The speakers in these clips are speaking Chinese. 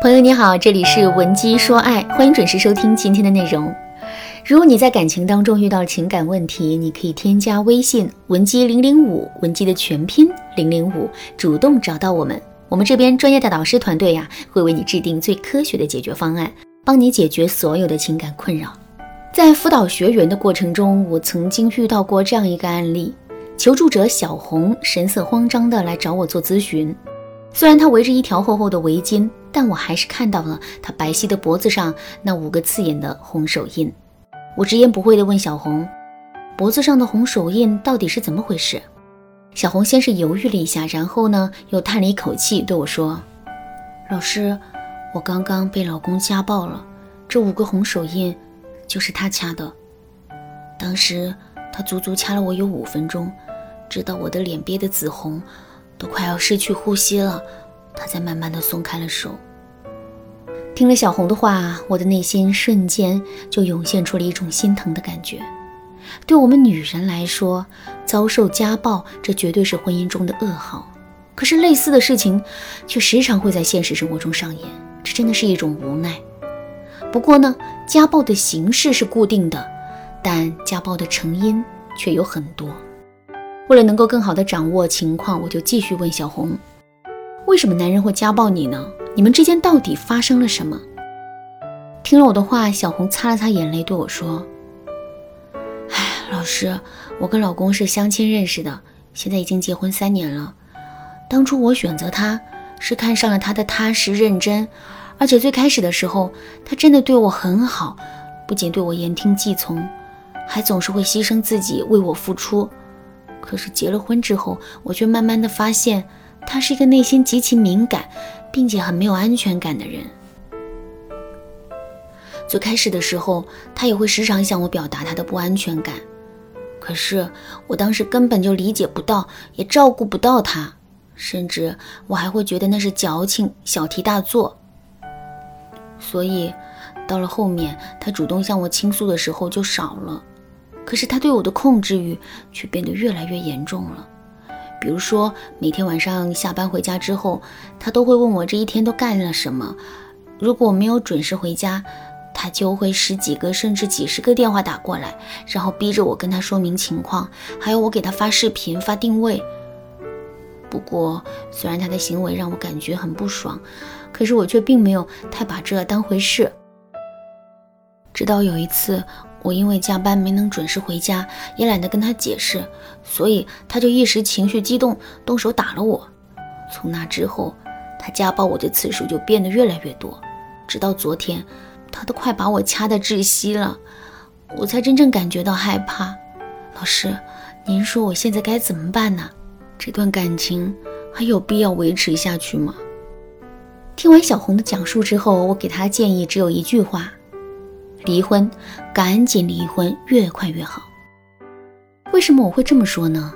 朋友你好，这里是文姬说爱，欢迎准时收听今天的内容。如果你在感情当中遇到情感问题，你可以添加微信文姬零零五，文姬的全拼零零五，主动找到我们，我们这边专业的导师团队呀，会为你制定最科学的解决方案，帮你解决所有的情感困扰。在辅导学员的过程中，我曾经遇到过这样一个案例，求助者小红神色慌张的来找我做咨询，虽然她围着一条厚厚的围巾。但我还是看到了他白皙的脖子上那五个刺眼的红手印。我直言不讳地问小红：“脖子上的红手印到底是怎么回事？”小红先是犹豫了一下，然后呢，又叹了一口气对我说：“老师，我刚刚被老公家暴了，这五个红手印就是他掐的。当时他足足掐了我有五分钟，直到我的脸憋得紫红，都快要失去呼吸了。”他才慢慢的松开了手。听了小红的话，我的内心瞬间就涌现出了一种心疼的感觉。对我们女人来说，遭受家暴，这绝对是婚姻中的噩耗。可是类似的事情，却时常会在现实生活中上演，这真的是一种无奈。不过呢，家暴的形式是固定的，但家暴的成因却有很多。为了能够更好的掌握情况，我就继续问小红。为什么男人会家暴你呢？你们之间到底发生了什么？听了我的话，小红擦了擦眼泪，对我说：“哎，老师，我跟老公是相亲认识的，现在已经结婚三年了。当初我选择他是看上了他的踏实认真，而且最开始的时候，他真的对我很好，不仅对我言听计从，还总是会牺牲自己为我付出。可是结了婚之后，我却慢慢的发现。”他是一个内心极其敏感，并且很没有安全感的人。最开始的时候，他也会时常向我表达他的不安全感，可是我当时根本就理解不到，也照顾不到他，甚至我还会觉得那是矫情、小题大做。所以，到了后面，他主动向我倾诉的时候就少了，可是他对我的控制欲却变得越来越严重了。比如说，每天晚上下班回家之后，他都会问我这一天都干了什么。如果我没有准时回家，他就会十几个甚至几十个电话打过来，然后逼着我跟他说明情况，还有我给他发视频、发定位。不过，虽然他的行为让我感觉很不爽，可是我却并没有太把这当回事。直到有一次。我因为加班没能准时回家，也懒得跟他解释，所以他就一时情绪激动，动手打了我。从那之后，他家暴我的次数就变得越来越多，直到昨天，他都快把我掐得窒息了，我才真正感觉到害怕。老师，您说我现在该怎么办呢？这段感情还有必要维持下去吗？听完小红的讲述之后，我给她建议只有一句话。离婚，赶紧离婚，越快越好。为什么我会这么说呢？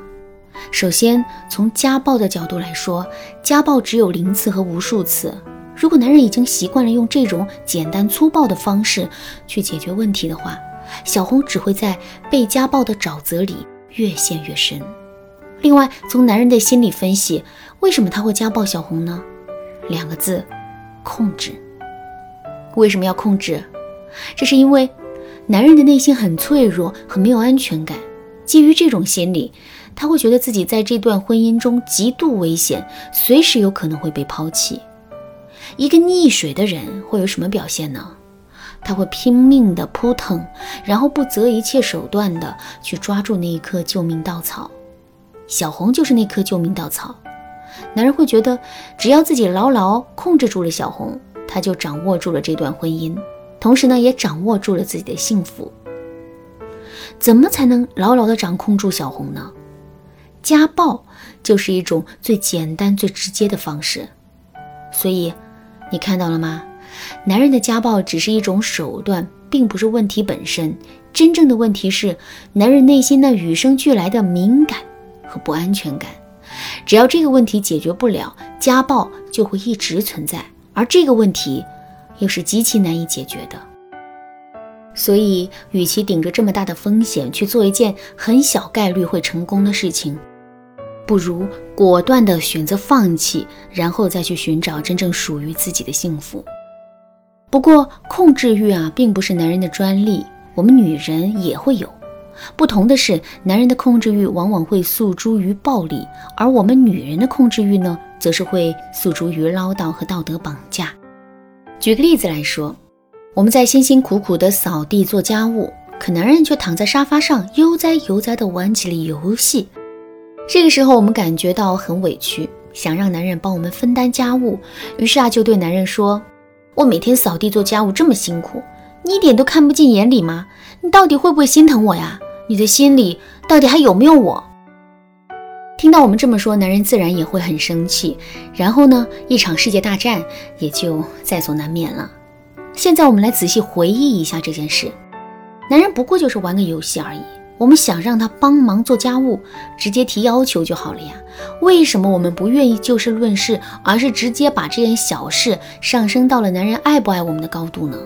首先，从家暴的角度来说，家暴只有零次和无数次。如果男人已经习惯了用这种简单粗暴的方式去解决问题的话，小红只会在被家暴的沼泽里越陷越深。另外，从男人的心理分析，为什么他会家暴小红呢？两个字：控制。为什么要控制？这是因为，男人的内心很脆弱，很没有安全感。基于这种心理，他会觉得自己在这段婚姻中极度危险，随时有可能会被抛弃。一个溺水的人会有什么表现呢？他会拼命的扑腾，然后不择一切手段的去抓住那一颗救命稻草。小红就是那颗救命稻草。男人会觉得，只要自己牢牢控制住了小红，他就掌握住了这段婚姻。同时呢，也掌握住了自己的幸福。怎么才能牢牢地掌控住小红呢？家暴就是一种最简单、最直接的方式。所以，你看到了吗？男人的家暴只是一种手段，并不是问题本身。真正的问题是，男人内心那与生俱来的敏感和不安全感。只要这个问题解决不了，家暴就会一直存在。而这个问题。又是极其难以解决的，所以，与其顶着这么大的风险去做一件很小概率会成功的事情，不如果断地选择放弃，然后再去寻找真正属于自己的幸福。不过，控制欲啊，并不是男人的专利，我们女人也会有。不同的是，男人的控制欲往往会诉诸于暴力，而我们女人的控制欲呢，则是会诉诸于唠叨和道德绑架。举个例子来说，我们在辛辛苦苦的扫地做家务，可男人却躺在沙发上悠哉悠哉地玩起了游戏。这个时候，我们感觉到很委屈，想让男人帮我们分担家务，于是啊，就对男人说：“我每天扫地做家务这么辛苦，你一点都看不进眼里吗？你到底会不会心疼我呀？”你的心里到底还有没有我？听到我们这么说，男人自然也会很生气，然后呢，一场世界大战也就在所难免了。现在我们来仔细回忆一下这件事，男人不过就是玩个游戏而已。我们想让他帮忙做家务，直接提要求就好了呀。为什么我们不愿意就事论事，而是直接把这件小事上升到了男人爱不爱我们的高度呢？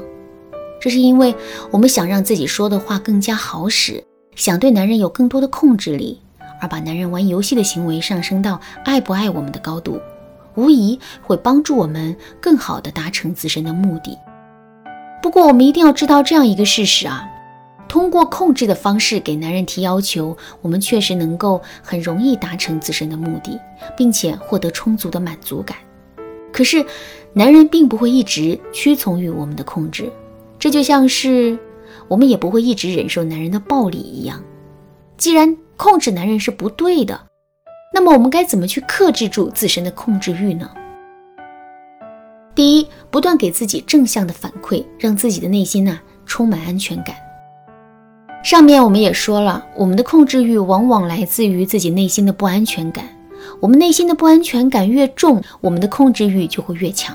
这是因为我们想让自己说的话更加好使。想对男人有更多的控制力，而把男人玩游戏的行为上升到爱不爱我们的高度，无疑会帮助我们更好的达成自身的目的。不过，我们一定要知道这样一个事实啊：通过控制的方式给男人提要求，我们确实能够很容易达成自身的目的，并且获得充足的满足感。可是，男人并不会一直屈从于我们的控制，这就像是……我们也不会一直忍受男人的暴力一样。既然控制男人是不对的，那么我们该怎么去克制住自身的控制欲呢？第一，不断给自己正向的反馈，让自己的内心呢充满安全感。上面我们也说了，我们的控制欲往往来自于自己内心的不安全感。我们内心的不安全感越重，我们的控制欲就会越强。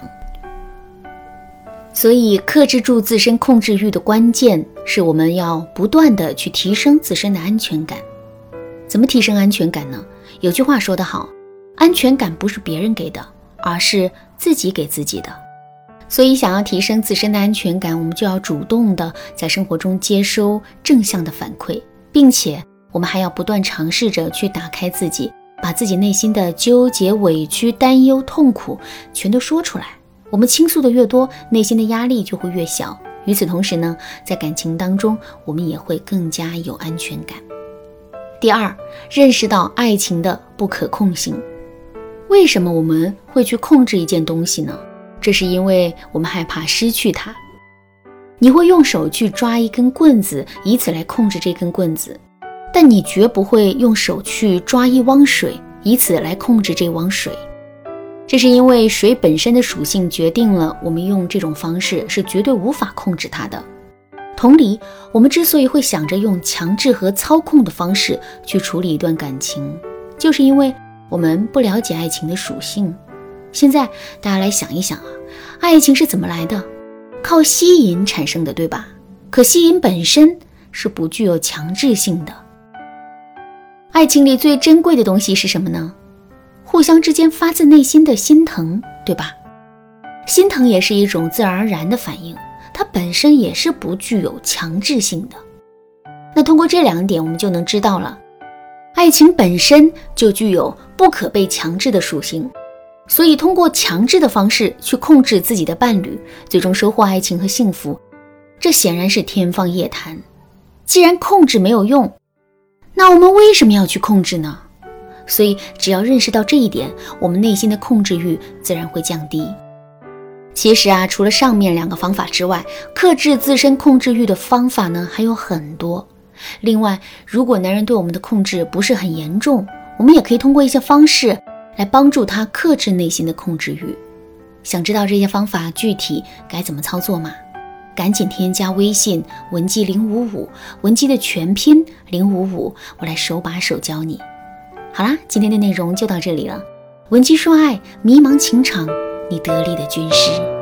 所以，克制住自身控制欲的关键是我们要不断的去提升自身的安全感。怎么提升安全感呢？有句话说得好，安全感不是别人给的，而是自己给自己的。所以，想要提升自身的安全感，我们就要主动的在生活中接收正向的反馈，并且我们还要不断尝试着去打开自己，把自己内心的纠结、委屈、担忧、痛苦全都说出来。我们倾诉的越多，内心的压力就会越小。与此同时呢，在感情当中，我们也会更加有安全感。第二，认识到爱情的不可控性。为什么我们会去控制一件东西呢？这是因为我们害怕失去它。你会用手去抓一根棍子，以此来控制这根棍子，但你绝不会用手去抓一汪水，以此来控制这汪水。这是因为水本身的属性决定了我们用这种方式是绝对无法控制它的。同理，我们之所以会想着用强制和操控的方式去处理一段感情，就是因为我们不了解爱情的属性。现在大家来想一想啊，爱情是怎么来的？靠吸引产生的，对吧？可吸引本身是不具有强制性的。爱情里最珍贵的东西是什么呢？互相之间发自内心的心疼，对吧？心疼也是一种自然而然的反应，它本身也是不具有强制性的。那通过这两点，我们就能知道了，爱情本身就具有不可被强制的属性。所以，通过强制的方式去控制自己的伴侣，最终收获爱情和幸福，这显然是天方夜谭。既然控制没有用，那我们为什么要去控制呢？所以，只要认识到这一点，我们内心的控制欲自然会降低。其实啊，除了上面两个方法之外，克制自身控制欲的方法呢还有很多。另外，如果男人对我们的控制不是很严重，我们也可以通过一些方式来帮助他克制内心的控制欲。想知道这些方法具体该怎么操作吗？赶紧添加微信文姬零五五，文姬的全拼零五五，我来手把手教你。好啦，今天的内容就到这里了。文姬说爱，迷茫情场，你得力的军师。